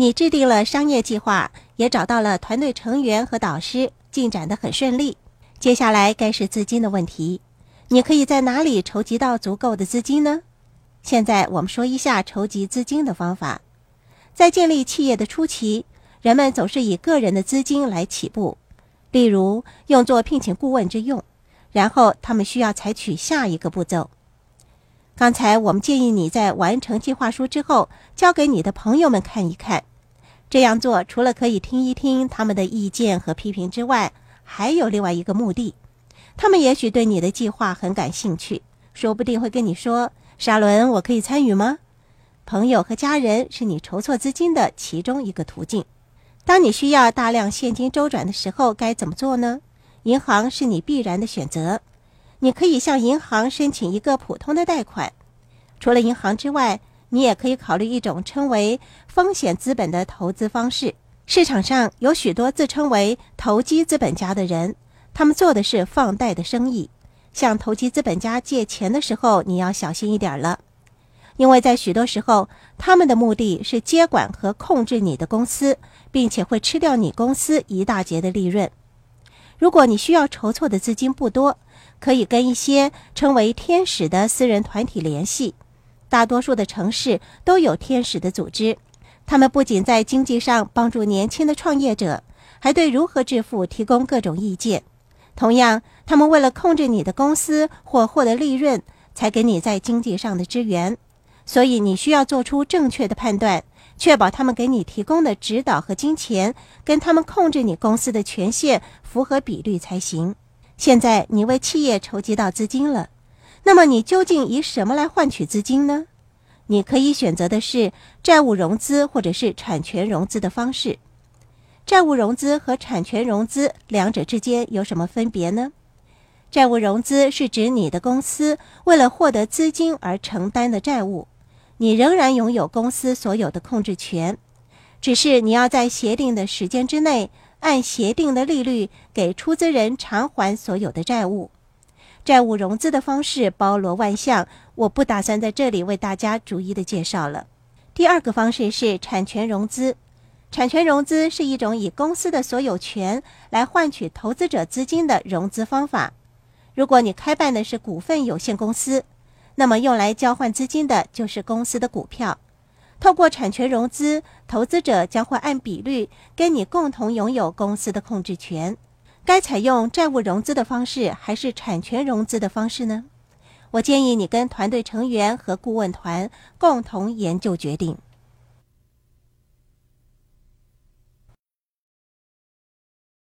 你制定了商业计划，也找到了团队成员和导师，进展得很顺利。接下来该是资金的问题，你可以在哪里筹集到足够的资金呢？现在我们说一下筹集资金的方法。在建立企业的初期，人们总是以个人的资金来起步，例如用作聘请顾问之用。然后他们需要采取下一个步骤。刚才我们建议你在完成计划书之后，交给你的朋友们看一看。这样做除了可以听一听他们的意见和批评之外，还有另外一个目的。他们也许对你的计划很感兴趣，说不定会跟你说：“沙伦，我可以参与吗？”朋友和家人是你筹措资金的其中一个途径。当你需要大量现金周转的时候，该怎么做呢？银行是你必然的选择。你可以向银行申请一个普通的贷款。除了银行之外，你也可以考虑一种称为风险资本的投资方式。市场上有许多自称为投机资本家的人，他们做的是放贷的生意。向投机资本家借钱的时候，你要小心一点了。因为在许多时候，他们的目的是接管和控制你的公司，并且会吃掉你公司一大截的利润。如果你需要筹措的资金不多，可以跟一些称为“天使”的私人团体联系。大多数的城市都有天使的组织，他们不仅在经济上帮助年轻的创业者，还对如何致富提供各种意见。同样，他们为了控制你的公司或获得利润，才给你在经济上的支援。所以你需要做出正确的判断，确保他们给你提供的指导和金钱跟他们控制你公司的权限符合比率才行。现在你为企业筹集到资金了，那么你究竟以什么来换取资金呢？你可以选择的是债务融资或者是产权融资的方式。债务融资和产权融资两者之间有什么分别呢？债务融资是指你的公司为了获得资金而承担的债务。你仍然拥有公司所有的控制权，只是你要在协定的时间之内，按协定的利率给出资人偿还所有的债务。债务融资的方式包罗万象，我不打算在这里为大家逐一的介绍了。第二个方式是产权融资，产权融资是一种以公司的所有权来换取投资者资金的融资方法。如果你开办的是股份有限公司。那么，用来交换资金的就是公司的股票。透过产权融资，投资者将会按比率跟你共同拥有公司的控制权。该采用债务融资的方式还是产权融资的方式呢？我建议你跟团队成员和顾问团共同研究决定。